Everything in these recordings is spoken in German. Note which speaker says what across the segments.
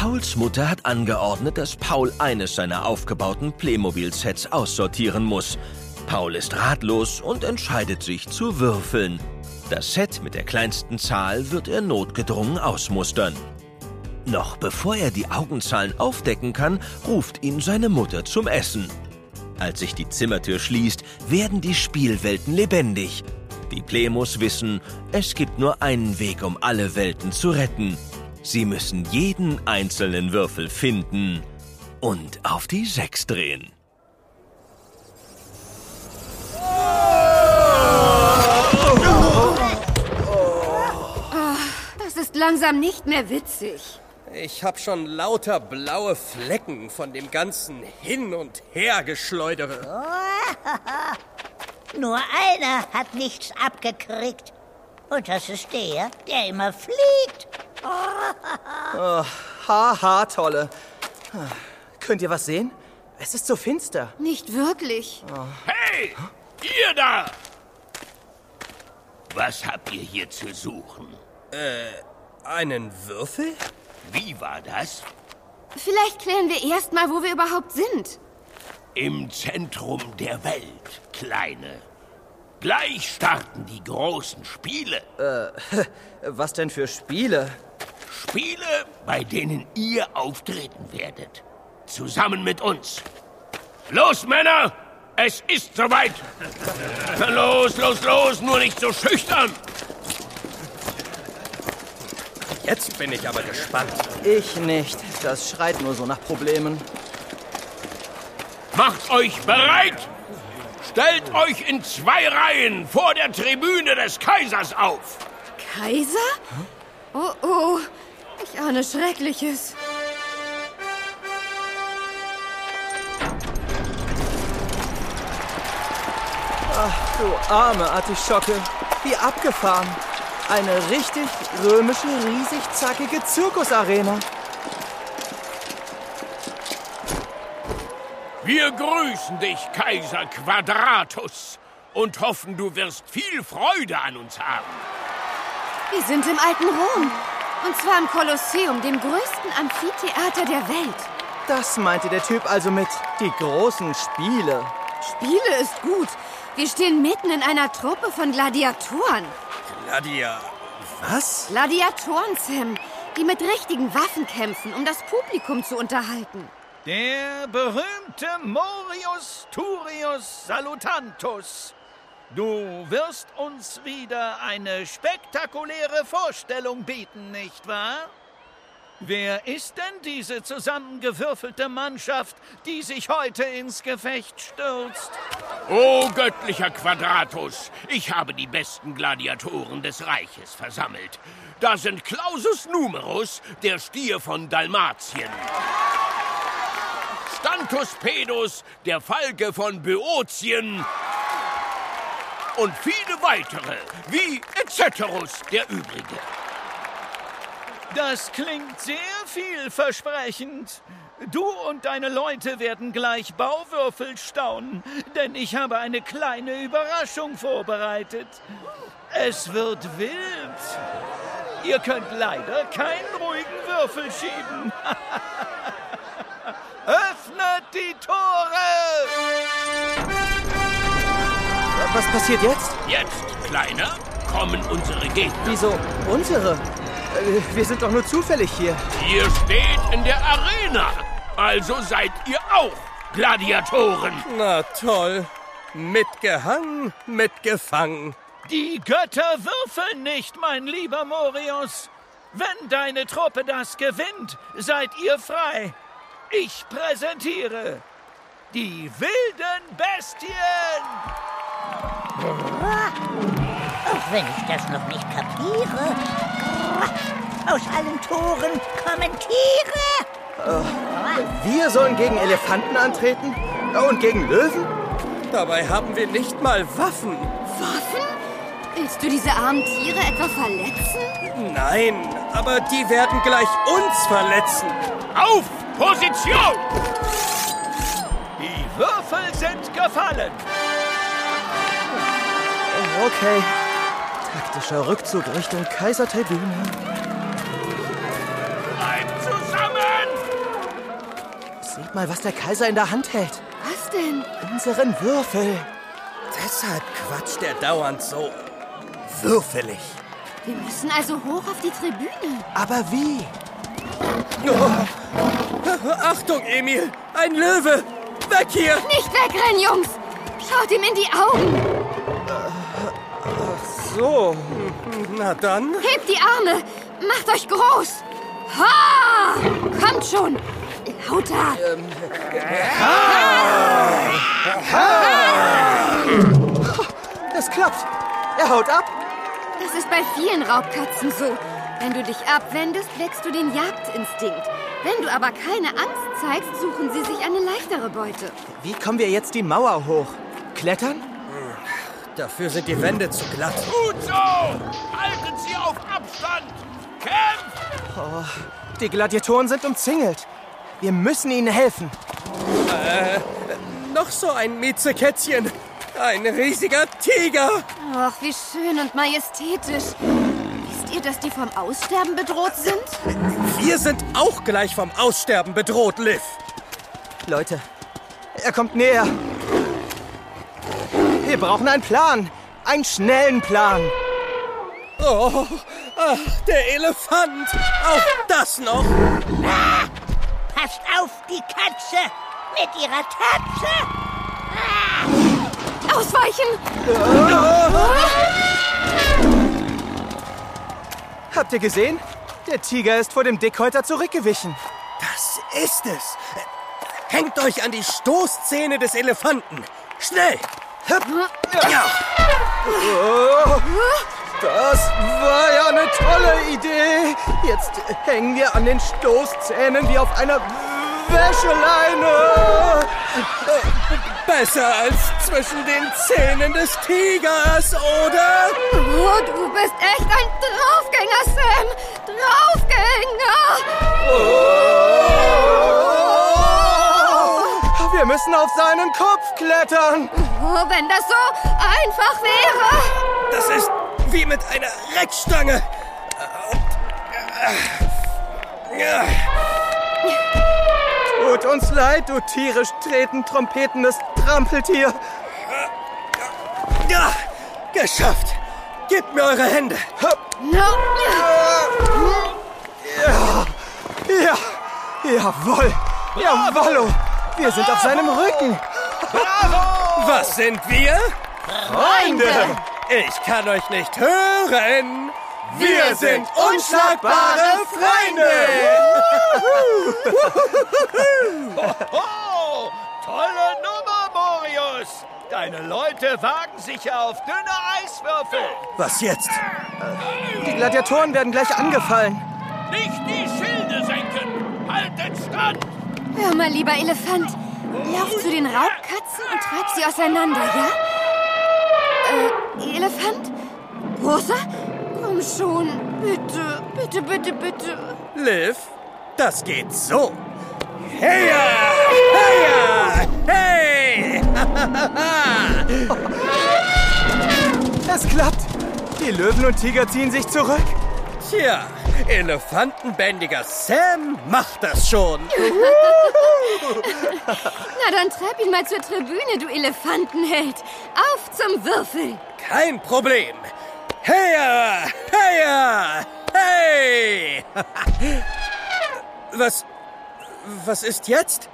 Speaker 1: Pauls Mutter hat angeordnet, dass Paul eines seiner aufgebauten Playmobil-Sets aussortieren muss. Paul ist ratlos und entscheidet sich zu würfeln. Das Set mit der kleinsten Zahl wird er notgedrungen ausmustern. Noch bevor er die Augenzahlen aufdecken kann, ruft ihn seine Mutter zum Essen. Als sich die Zimmertür schließt, werden die Spielwelten lebendig. Die Plemos wissen, es gibt nur einen Weg, um alle Welten zu retten. Sie müssen jeden einzelnen Würfel finden und auf die Sechs drehen.
Speaker 2: Das ist langsam nicht mehr witzig.
Speaker 3: Ich hab schon lauter blaue Flecken von dem ganzen Hin- und Hergeschleudere.
Speaker 4: Nur einer hat nichts abgekriegt. Und das ist der, der immer fliegt.
Speaker 5: Haha, tolle. Könnt ihr was sehen? Es ist so finster.
Speaker 2: Nicht wirklich.
Speaker 6: Hey, ihr da! Was habt ihr hier zu suchen?
Speaker 3: Einen Würfel?
Speaker 6: Wie war das?
Speaker 2: Vielleicht klären wir erst mal, wo wir überhaupt sind.
Speaker 6: Im Zentrum der Welt, Kleine. Gleich starten die großen Spiele.
Speaker 5: Was denn für Spiele?
Speaker 6: Spiele, bei denen ihr auftreten werdet. Zusammen mit uns. Los, Männer! Es ist soweit! Los, los, los! Nur nicht so schüchtern!
Speaker 3: Jetzt bin ich aber gespannt.
Speaker 5: Ich nicht. Das schreit nur so nach Problemen.
Speaker 6: Macht euch bereit! Stellt euch in zwei Reihen vor der Tribüne des Kaisers auf!
Speaker 2: Kaiser? Oh oh, ich ahne Schreckliches.
Speaker 5: Du arme Artischocke. Wie abgefahren. Eine richtig römische, riesig zackige Zirkusarena.
Speaker 6: Wir grüßen dich, Kaiser Quadratus, und hoffen, du wirst viel Freude an uns haben.
Speaker 2: Wir sind im alten Rom. Und zwar im Kolosseum, dem größten Amphitheater der Welt.
Speaker 5: Das meinte der Typ also mit die großen Spiele.
Speaker 2: Spiele ist gut. Wir stehen mitten in einer Truppe von Gladiatoren.
Speaker 3: Nadia, was?
Speaker 2: Gladiatoren, Sam, die mit richtigen Waffen kämpfen, um das Publikum zu unterhalten.
Speaker 7: Der berühmte Morius Turius Salutantus. Du wirst uns wieder eine spektakuläre Vorstellung bieten, nicht wahr? Wer ist denn diese zusammengewürfelte Mannschaft, die sich heute ins Gefecht stürzt?
Speaker 6: O göttlicher Quadratus, ich habe die besten Gladiatoren des Reiches versammelt. Da sind Clausus Numerus, der Stier von Dalmatien. Stantus Pedus, der Falke von Böotien. Und viele weitere, wie Etceterus, der Übrige.
Speaker 7: Das klingt sehr vielversprechend. Du und deine Leute werden gleich Bauwürfel staunen, denn ich habe eine kleine Überraschung vorbereitet. Es wird wild. Ihr könnt leider keinen ruhigen Würfel schieben. Öffnet die Tore!
Speaker 5: Was passiert jetzt?
Speaker 6: Jetzt, Kleiner, kommen unsere Gegner.
Speaker 5: Wieso unsere? Äh, Wir sind doch nur zufällig hier.
Speaker 6: Ihr steht in der Arena. Also seid ihr auch Gladiatoren.
Speaker 3: Na toll. Mitgehangen, mitgefangen.
Speaker 7: Die Götter würfeln nicht, mein lieber Morius. Wenn deine Truppe das gewinnt, seid ihr frei. Ich präsentiere die wilden Bestien.
Speaker 4: Auch wenn ich das noch nicht kapiere. Aus allen Toren kommen Tiere.
Speaker 5: Wir sollen gegen Elefanten antreten? Und gegen Löwen?
Speaker 3: Dabei haben wir nicht mal Waffen.
Speaker 2: Waffen? Willst du diese armen Tiere etwa verletzen?
Speaker 3: Nein, aber die werden gleich uns verletzen.
Speaker 6: Auf Position!
Speaker 7: Die Würfel sind gefallen.
Speaker 5: Okay. Taktischer Rückzug Richtung Kaisertribüne.
Speaker 6: Bleibt zusammen!
Speaker 5: Seht mal, was der Kaiser in der Hand hält.
Speaker 2: Was denn?
Speaker 5: Unseren Würfel.
Speaker 3: Deshalb quatscht er dauernd so würfelig.
Speaker 2: Wir müssen also hoch auf die Tribüne.
Speaker 5: Aber wie?
Speaker 3: Achtung, Emil! Ein Löwe! Weg hier!
Speaker 2: Nicht wegrennen, Jungs! Schaut ihm in die Augen!
Speaker 5: So.
Speaker 3: Na dann.
Speaker 2: Hebt die Arme! Macht euch groß! Ha! Kommt schon! Haut ab!
Speaker 5: Es klappt. Er haut ab.
Speaker 2: Das ist bei vielen Raubkatzen so. Wenn du dich abwendest, wächst du den Jagdinstinkt. Wenn du aber keine Angst zeigst, suchen sie sich eine leichtere Beute.
Speaker 5: Wie kommen wir jetzt die Mauer hoch? Klettern?
Speaker 3: Dafür sind die Wände zu glatt.
Speaker 6: Gut so! Halten Sie auf Abstand! Kämpft!
Speaker 5: Die Gladiatoren sind umzingelt. Wir müssen ihnen helfen.
Speaker 3: Noch so ein Miezekätzchen. Ein riesiger Tiger.
Speaker 2: Ach, wie schön und majestätisch. Wisst ihr, dass die vom Aussterben bedroht sind?
Speaker 3: Wir sind auch gleich vom Aussterben bedroht, Liv.
Speaker 5: Leute, er kommt näher. Wir brauchen einen Plan. Einen schnellen Plan.
Speaker 3: Oh, ach, der Elefant. Auch das noch.
Speaker 4: Passt auf die Katze mit ihrer Tatze.
Speaker 2: Ausweichen!
Speaker 5: Habt ihr gesehen? Der Tiger ist vor dem Dickhäuter zurückgewichen.
Speaker 3: Das ist es. Hängt euch an die Stoßzähne des Elefanten. Schnell.
Speaker 5: Das war ja eine tolle Idee. Jetzt hängen wir an den Stoßzähnen wie auf einer Wäscheleine.
Speaker 3: Besser als zwischen den Zähnen des Tigers, oder?
Speaker 2: Oh, du bist echt ein Draufgänger, Sam! Draufgänger!
Speaker 5: Wir müssen auf seinen Kopf klettern.
Speaker 2: Oh, wenn das so einfach wäre!
Speaker 3: Das ist wie mit einer Reckstange. Ja.
Speaker 5: Tut uns leid, du tierisch tretend trompetendes Trampeltier.
Speaker 3: Ja, geschafft. Gebt mir eure Hände.
Speaker 2: No.
Speaker 5: Ja, jawohl. Jawollo. Wir sind auf seinem Rücken.
Speaker 3: Was sind wir?
Speaker 5: Freunde.
Speaker 3: Ich kann euch nicht hören.
Speaker 5: Wir sind unschlagbare Freunde.
Speaker 7: Oh, tolle Nummer, Morius! Deine Leute wagen sich ja auf dünne Eiswürfel.
Speaker 3: Was jetzt?
Speaker 5: Die Gladiatoren werden gleich angefallen.
Speaker 6: Nicht die Schilde senken! Haltet stand!
Speaker 2: Hör mal, lieber Elefant. Lauf zu den Raubkatzen und treib sie auseinander, ja? Äh, Elefant? Rosa? Komm schon. Bitte, bitte, bitte, bitte.
Speaker 3: Liv, das geht so. Heya! Heya! Hey!
Speaker 5: Es klappt. Die Löwen und Tiger ziehen sich zurück.
Speaker 3: Tja, Elefantenbändiger Sam macht das schon.
Speaker 2: Na, dann treib ihn mal zur Tribüne, du Elefantenheld. Auf zum Würfel.
Speaker 3: Kein Problem. Heya! Heya! Hey! Was. Was ist jetzt?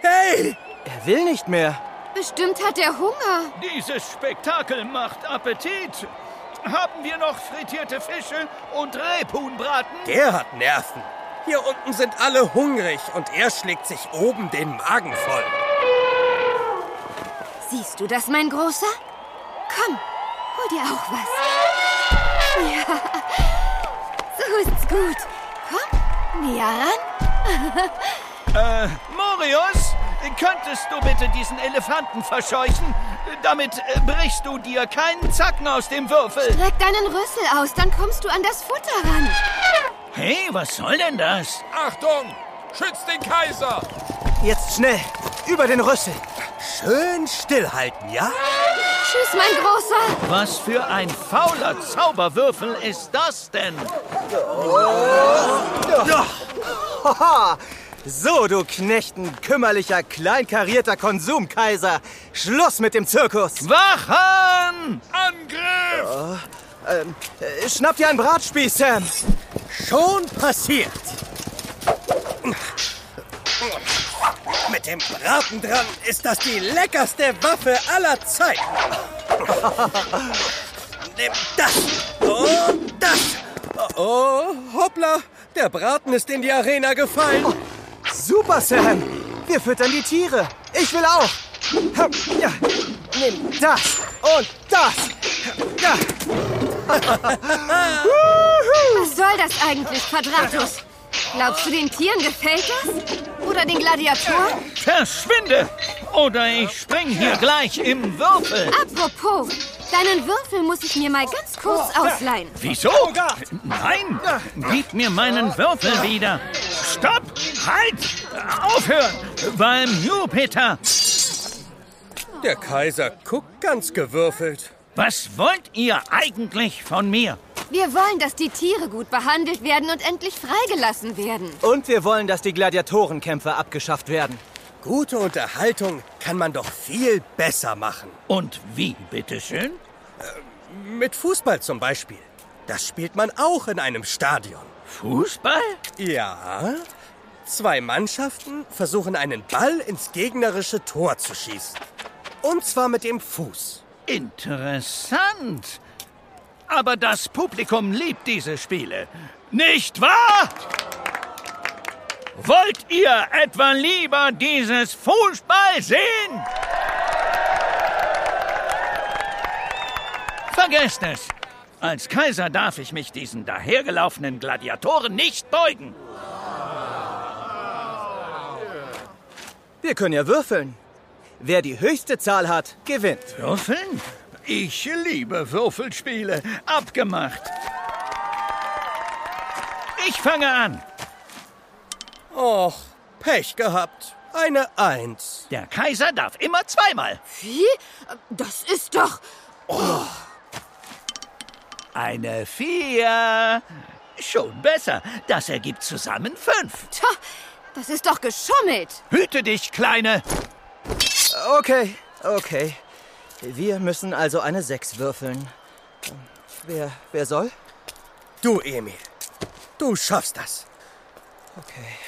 Speaker 3: Hey!
Speaker 5: Er will nicht mehr.
Speaker 2: Bestimmt hat er Hunger.
Speaker 7: Dieses Spektakel macht Appetit. Haben wir noch frittierte Fische und Rebhuhnbraten?
Speaker 3: Der hat Nerven. Hier unten sind alle hungrig und er schlägt sich oben den Magen voll.
Speaker 2: Siehst du das, mein Großer? Komm, hol dir auch was. Ja, so ist's gut. Komm, näher ran.
Speaker 7: Äh, Morius, könntest du bitte diesen Elefanten verscheuchen? Damit äh, brichst du dir keinen Zacken aus dem Würfel.
Speaker 2: Streck deinen Rüssel aus, dann kommst du an das Futter ran.
Speaker 7: Hey, was soll denn das?
Speaker 6: Achtung! Schützt den Kaiser!
Speaker 5: Jetzt schnell. Über den Rüssel.
Speaker 3: Schön stillhalten, ja?
Speaker 2: Tschüss, mein Großer.
Speaker 7: Was für ein fauler Zauberwürfel ist das denn?
Speaker 5: Haha. So, du Knechten, kümmerlicher, kleinkarierter Konsumkaiser. Schluss mit dem Zirkus.
Speaker 7: Wachen!
Speaker 6: Angriff!
Speaker 5: Ähm, äh, schnapp dir einen Bratspieß, Sam.
Speaker 3: Schon passiert. Mit dem Braten dran ist das die leckerste Waffe aller Zeiten. Nimm das und das. Oh, hoppla, der Braten ist in die Arena gefallen.
Speaker 5: Super, Sam. Wir füttern die Tiere. Ich will auch. Ja. Nimm das und das. Ja.
Speaker 2: Was soll das eigentlich, Quadratus? Glaubst du, den Tieren gefällt das? Oder den Gladiatoren?
Speaker 7: Verschwinde! Oder ich spring hier gleich im Würfel.
Speaker 2: Apropos, deinen Würfel muss ich mir mal ganz kurz ausleihen.
Speaker 7: Wieso? Nein! Gib mir meinen Würfel wieder! Stopp! Halt! Aufhören! Beim Jupiter!
Speaker 3: Der Kaiser guckt ganz gewürfelt.
Speaker 7: Was wollt ihr eigentlich von mir?
Speaker 2: Wir wollen, dass die Tiere gut behandelt werden und endlich freigelassen werden.
Speaker 5: Und wir wollen, dass die Gladiatorenkämpfe abgeschafft werden.
Speaker 3: Gute Unterhaltung kann man doch viel besser machen.
Speaker 7: Und wie, bitteschön?
Speaker 3: Mit Fußball zum Beispiel. Das spielt man auch in einem Stadion.
Speaker 7: Fußball?
Speaker 3: Ja. Zwei Mannschaften versuchen einen Ball ins gegnerische Tor zu schießen. Und zwar mit dem Fuß.
Speaker 7: Interessant. Aber das Publikum liebt diese Spiele. Nicht wahr? Wollt ihr etwa lieber dieses Fußball sehen? Vergesst es. Als Kaiser darf ich mich diesen dahergelaufenen Gladiatoren nicht beugen.
Speaker 5: Wir können ja würfeln. Wer die höchste Zahl hat, gewinnt.
Speaker 7: Würfeln? Ich liebe Würfelspiele. Abgemacht. Ich fange an.
Speaker 3: Och, Pech gehabt. Eine Eins.
Speaker 7: Der Kaiser darf immer zweimal.
Speaker 2: Wie? Das ist doch...
Speaker 7: Eine Vier. Schon besser. Das ergibt zusammen fünf.
Speaker 2: Tja, das ist doch geschummelt.
Speaker 7: Hüte dich, Kleine.
Speaker 5: Okay, okay. Wir müssen also eine Sechs würfeln. Wer, wer soll?
Speaker 3: Du, Emil. Du schaffst das.
Speaker 5: Okay.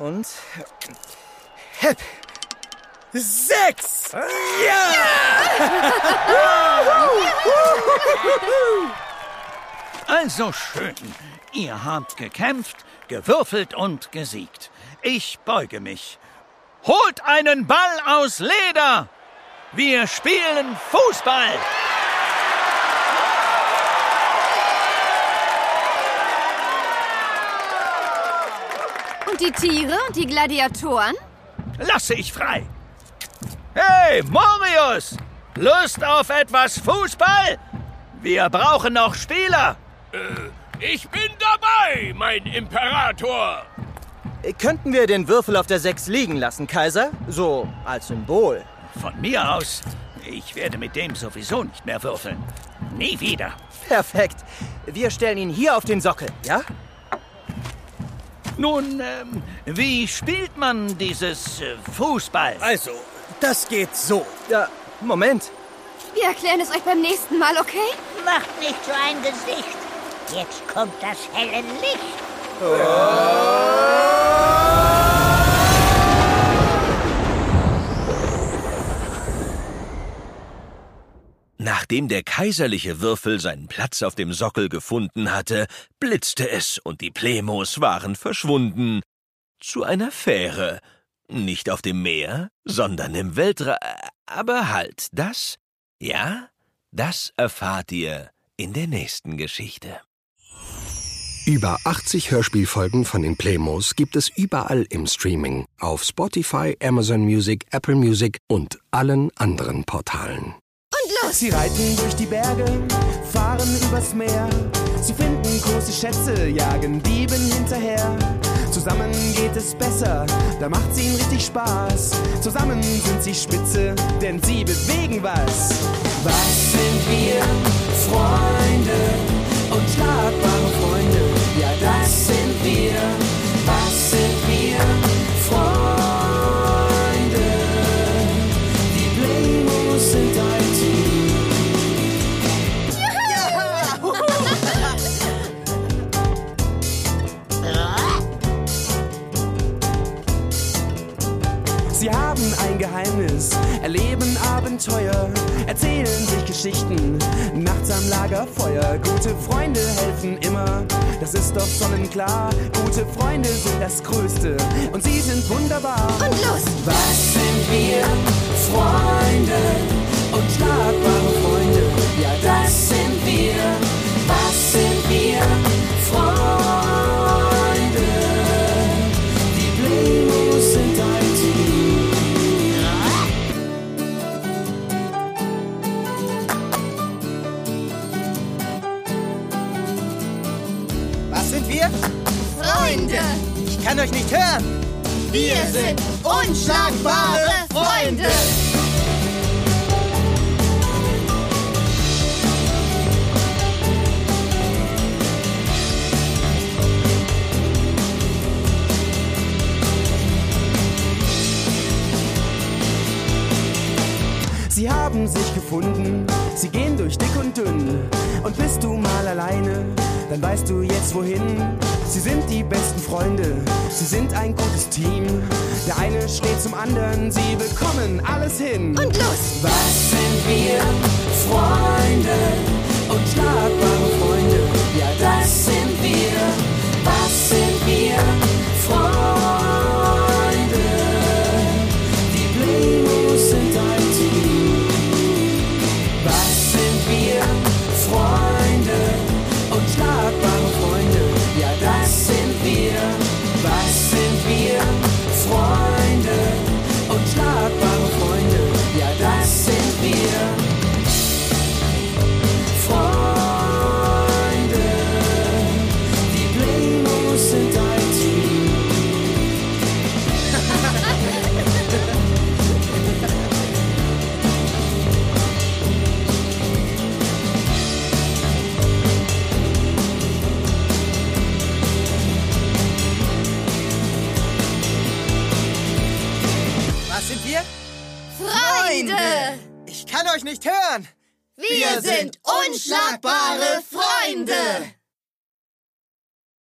Speaker 5: Und? Hep.
Speaker 3: Sechs! Ja!
Speaker 7: Also schön. Ihr habt gekämpft, gewürfelt und gesiegt. Ich beuge mich. Holt einen Ball aus Leder. Wir spielen Fußball.
Speaker 2: Und die Tiere und die Gladiatoren?
Speaker 7: Lasse ich frei. Hey, Morius! Lust auf etwas Fußball? Wir brauchen noch Spieler.
Speaker 6: Ich bin dabei, mein Imperator!
Speaker 5: Könnten wir den Würfel auf der Sechs liegen lassen, Kaiser? So als Symbol.
Speaker 7: Von mir aus, ich werde mit dem sowieso nicht mehr würfeln. Nie wieder.
Speaker 5: Perfekt. Wir stellen ihn hier auf den Sockel, ja?
Speaker 7: Nun, ähm, wie spielt man dieses äh, Fußball?
Speaker 3: Also, das geht so.
Speaker 5: Ja, Moment.
Speaker 2: Wir erklären es euch beim nächsten Mal, okay?
Speaker 4: Macht nicht so ein Gesicht. Jetzt kommt das helle Licht.
Speaker 1: Nachdem der kaiserliche Würfel seinen Platz auf dem Sockel gefunden hatte, blitzte es und die Plemos waren verschwunden. Zu einer Fähre. Nicht auf dem Meer, sondern im Weltra... Aber halt, das? Ja, das erfahrt ihr in der nächsten Geschichte.
Speaker 8: Über 80 Hörspielfolgen von den Playmos gibt es überall im Streaming, auf Spotify, Amazon Music, Apple Music und allen anderen Portalen.
Speaker 9: Sie reiten durch die Berge, fahren übers Meer. Sie finden große Schätze, jagen Dieben hinterher. Zusammen geht es besser, da macht's ihnen richtig Spaß. Zusammen sind sie spitze, denn sie bewegen was. Was sind wir? Freunde und schlagbare ist sonnenklar. Gute Freunde sind das Größte und sie sind wunderbar.
Speaker 2: Und los!
Speaker 9: Was sind wir? Freunde, unschlagbare Freunde,
Speaker 5: kann euch nicht hören.
Speaker 2: Wir sind unschlagbare Freunde!
Speaker 9: Sie haben sich gefunden, sie gehen durch dick und dünn. Und bist du mal alleine, dann weißt du jetzt wohin. Sie sind die besten Freunde, sie sind ein gutes Team. Der eine steht zum anderen, sie bekommen alles hin.
Speaker 2: Und los!
Speaker 9: Was sind wir? Unschlagbare!